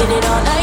Get it on.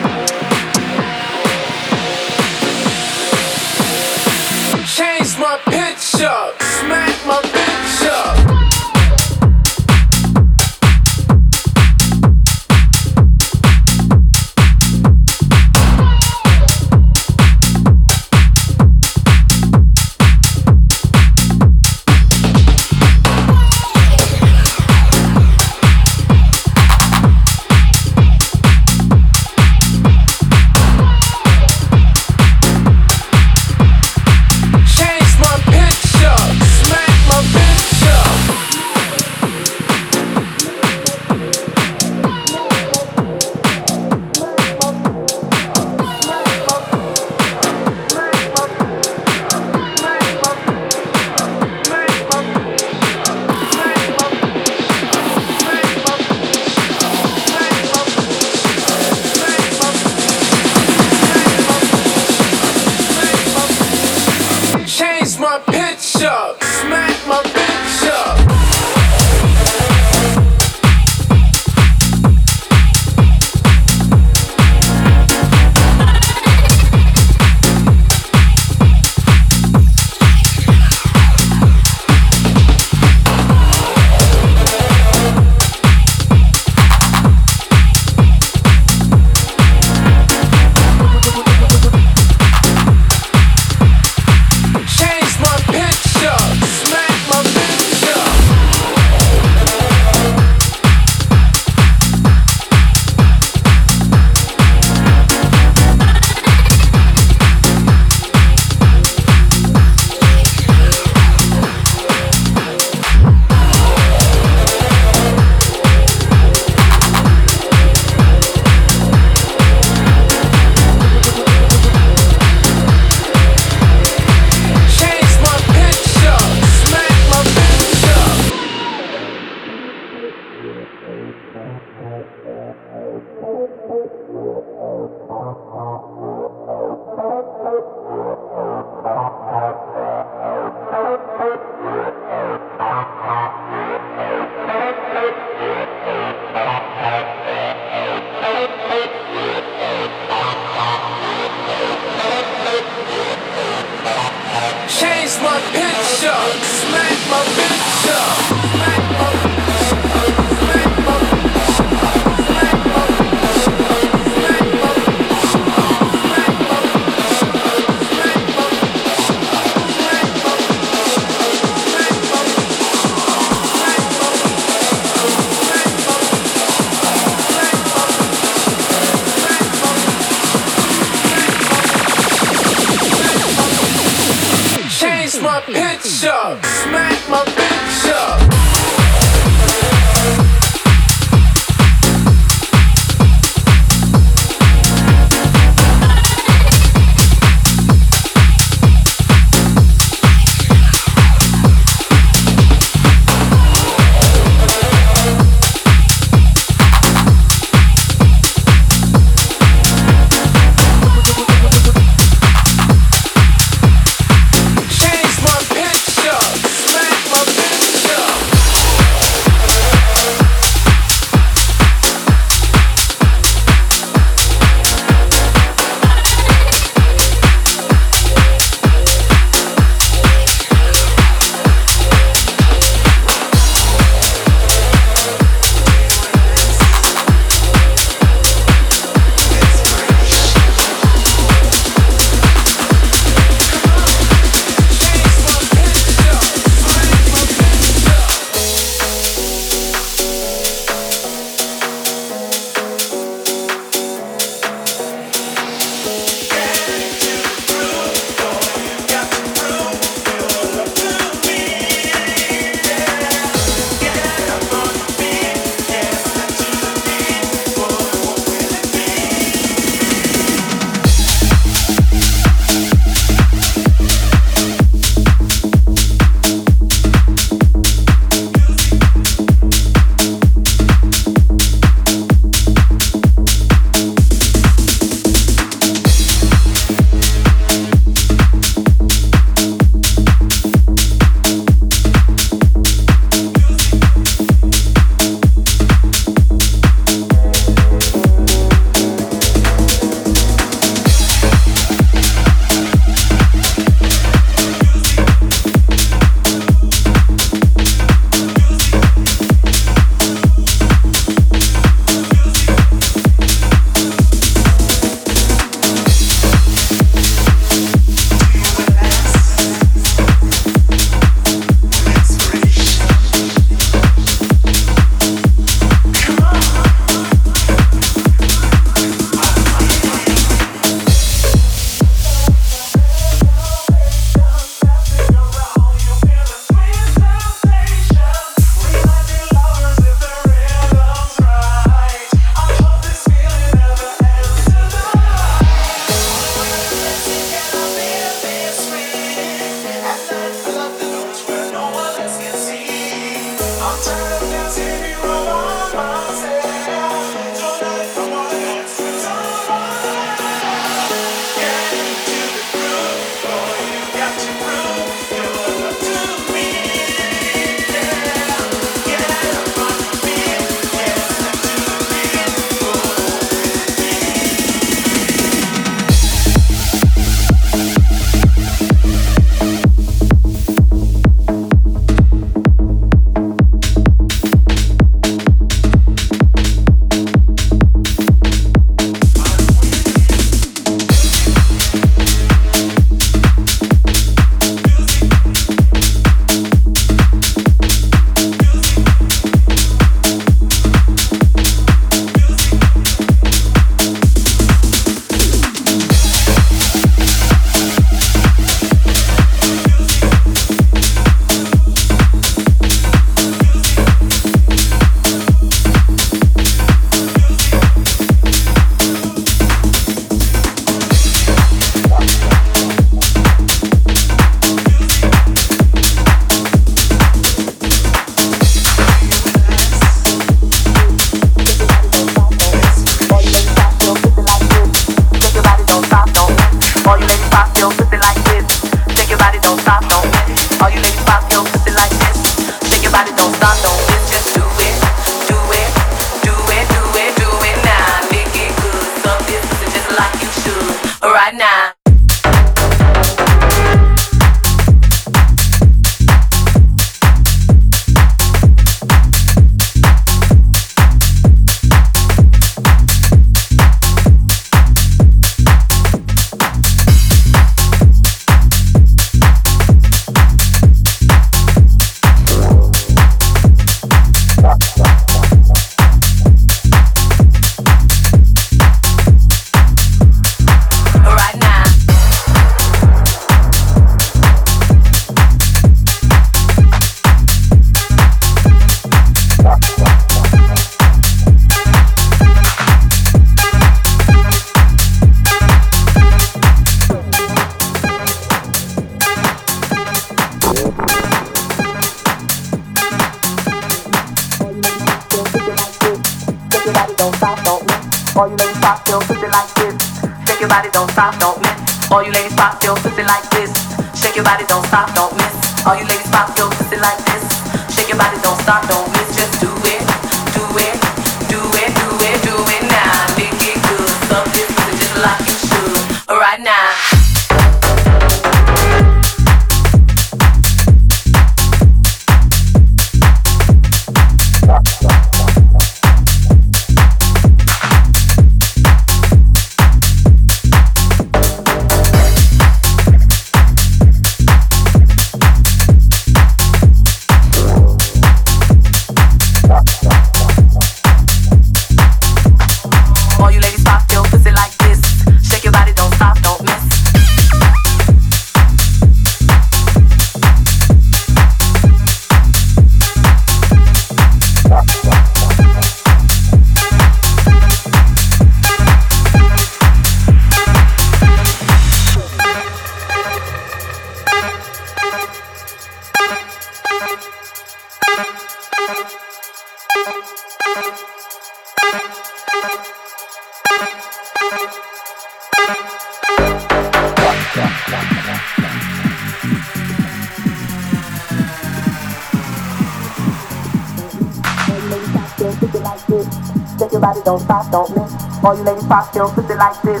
don't stop, don't miss. All you ladies pop still pussy like this.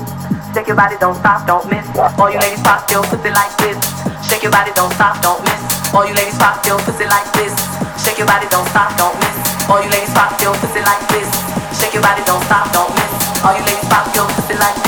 Shake your body, don't stop, don't miss. All you ladies pop still pussy like this. Shake your body, don't stop, don't miss. All you ladies pop still pussy like this. Shake your body, don't stop, don't miss. All you ladies pop still pussy like this. Shake your body, don't stop, don't miss. All you ladies pop still pussy like this.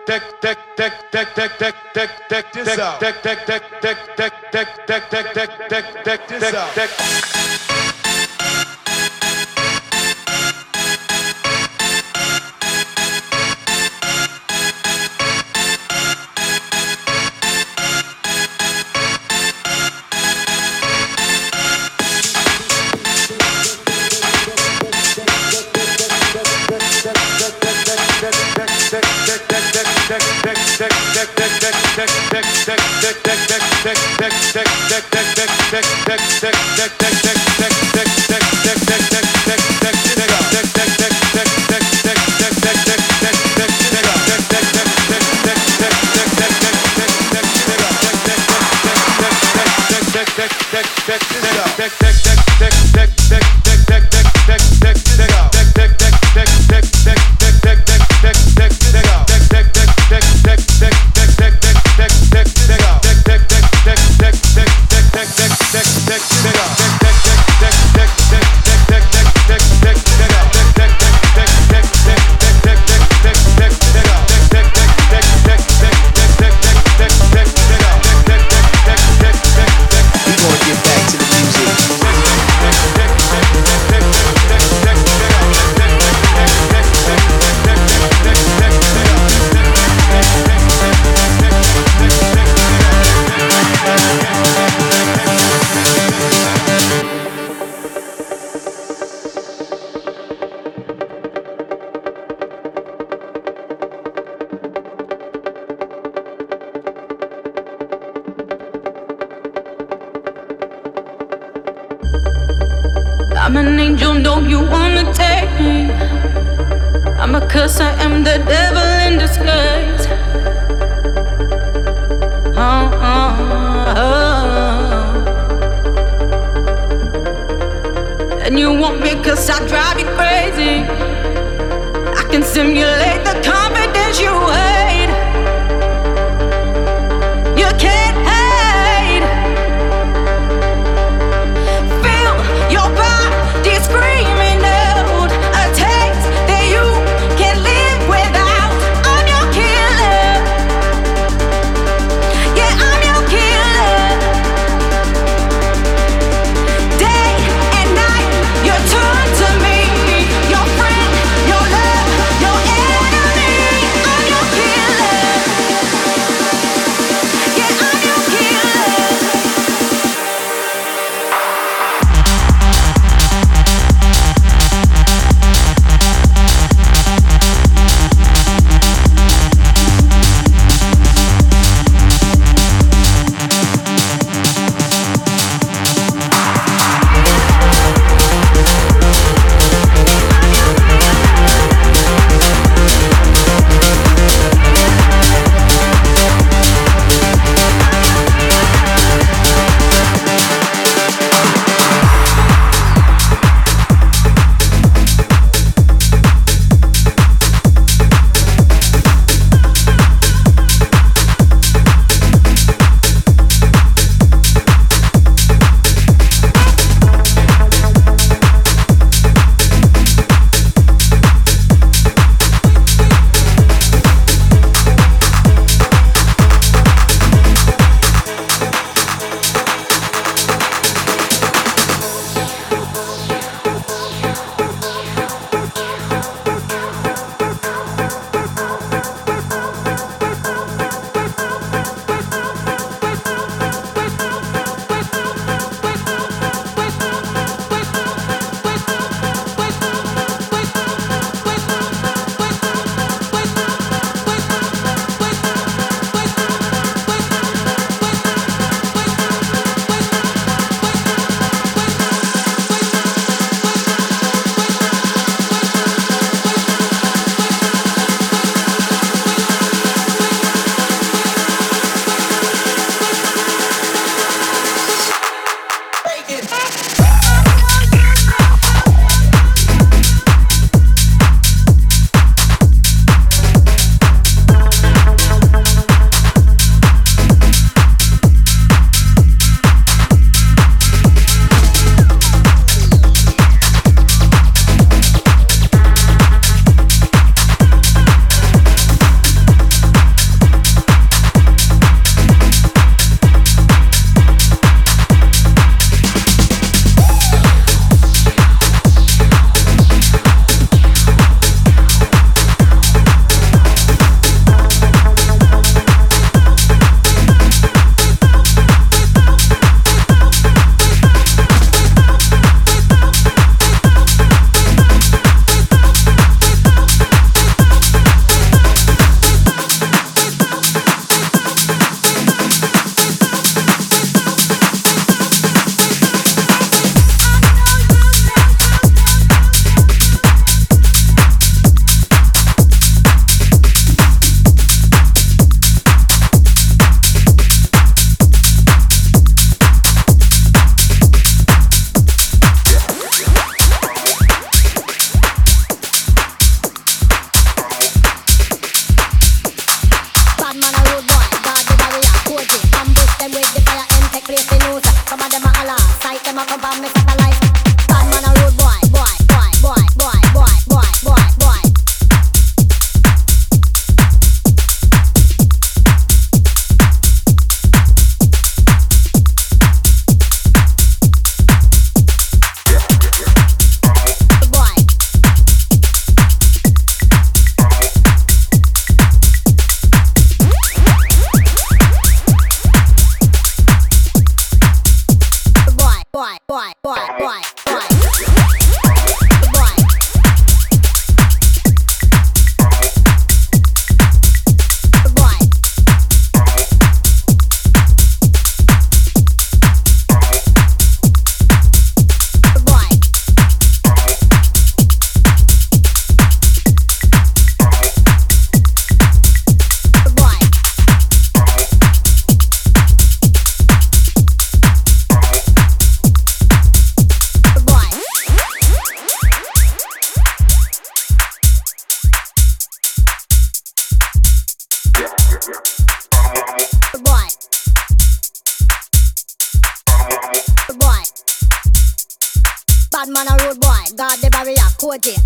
them a come on me.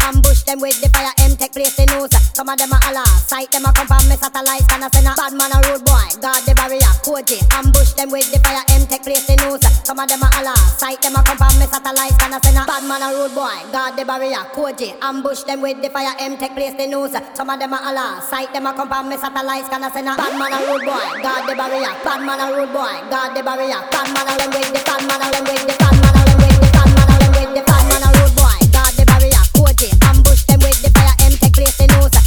Ambush them with the fire, M take place in news Some of them Allah, sight them a come from me satellite Can I send a bad man a road boy, guard the barrier, Koji Ambush them with the fire, M take place in news. Some of them are Allah, sight them a come from me satellites, can I say na bad man a rude boy, God the barrier, Koji Ambush them with the fire, M take place in news Some of them are Allah, sight them a come from me satellite Can I send a bad man a rude boy, God the barrier, bad man a them with the barrier bad man a with the bad man a with the the fire, M.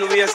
Aleluya.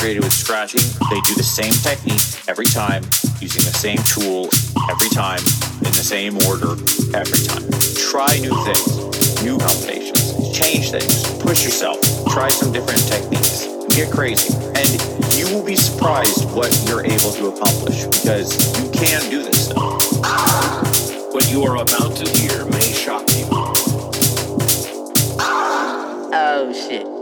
Frustrated with scratching, they do the same technique every time, using the same tool every time, in the same order every time. Try new things, new combinations, change things, push yourself, try some different techniques, get crazy, and you will be surprised what you're able to accomplish because you can do this stuff. What you are about to hear may shock you. Oh shit.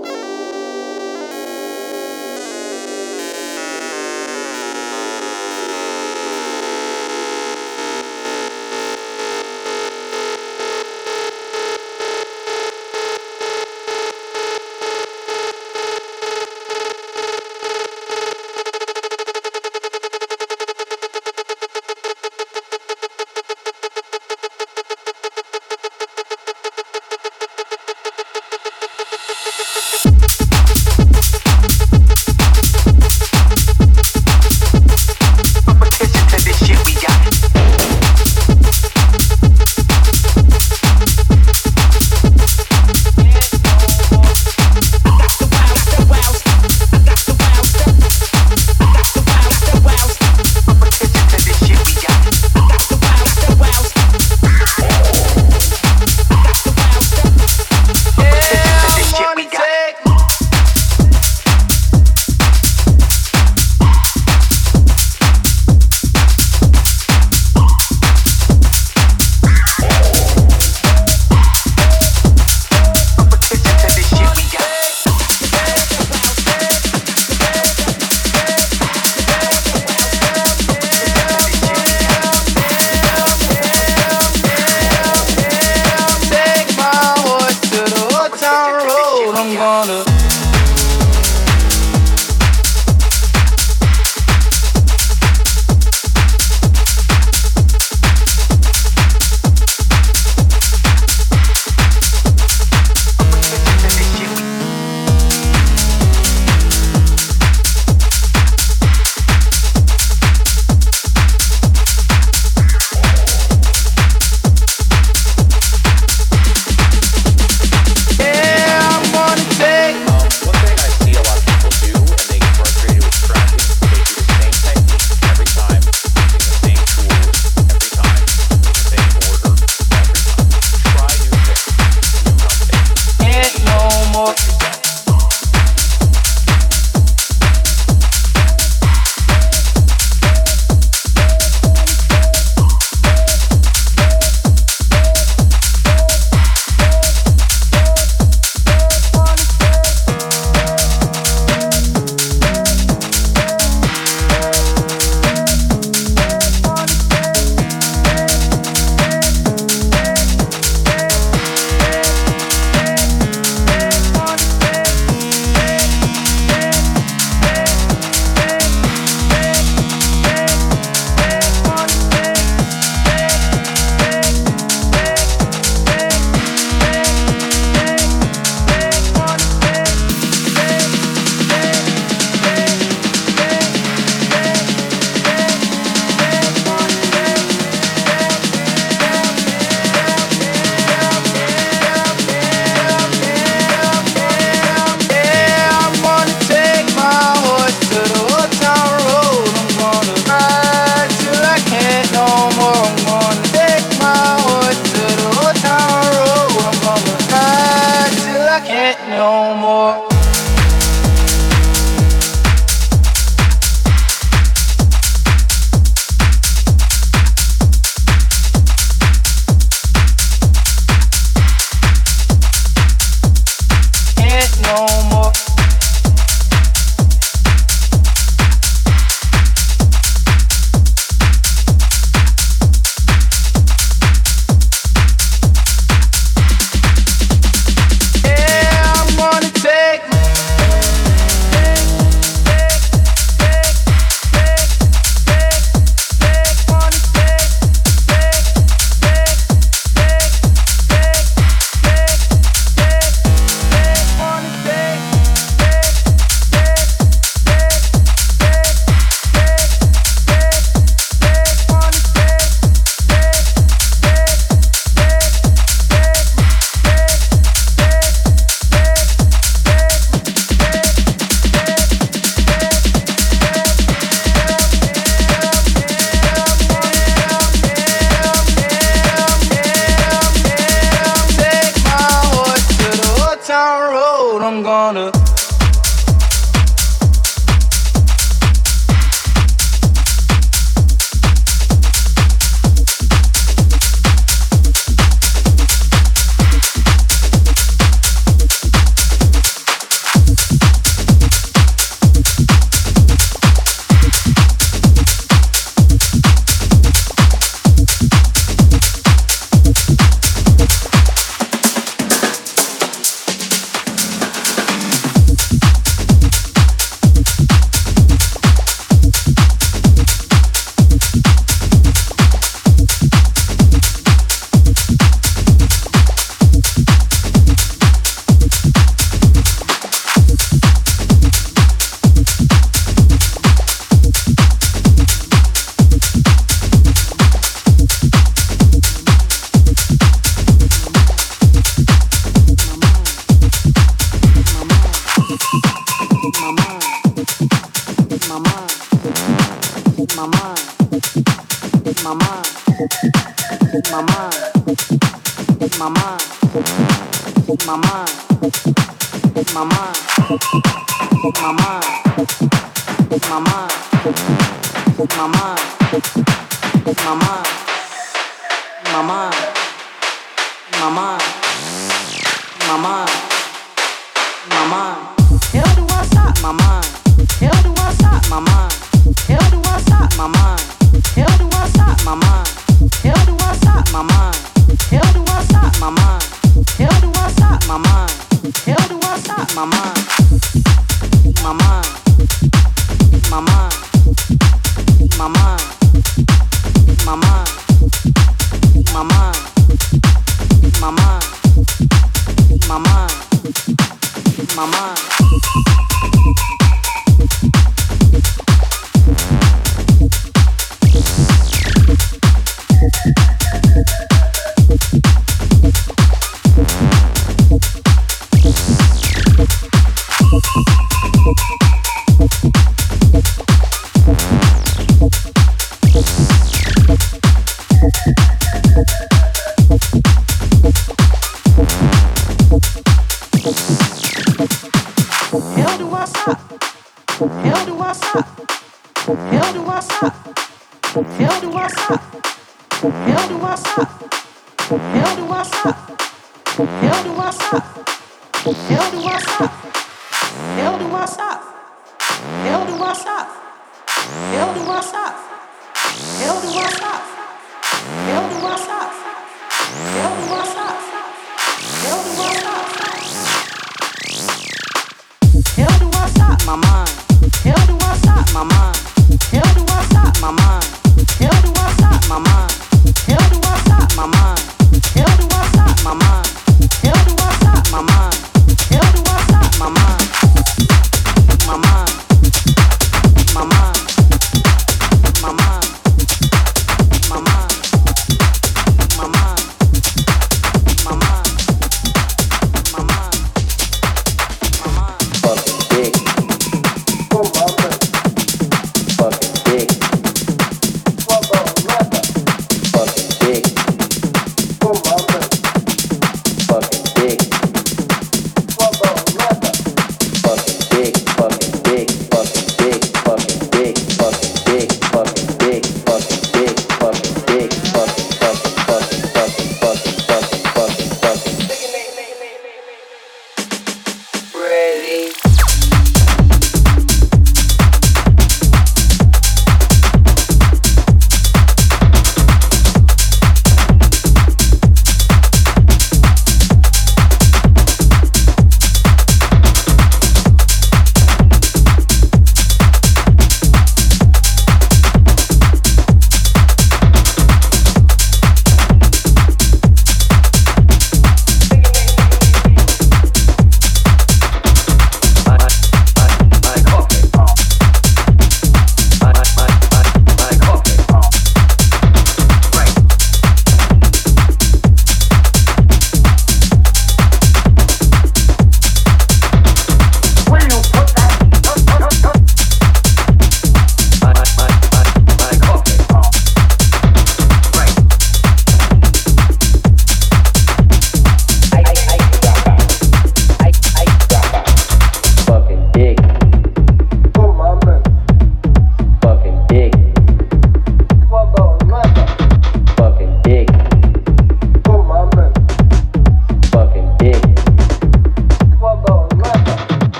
my mind.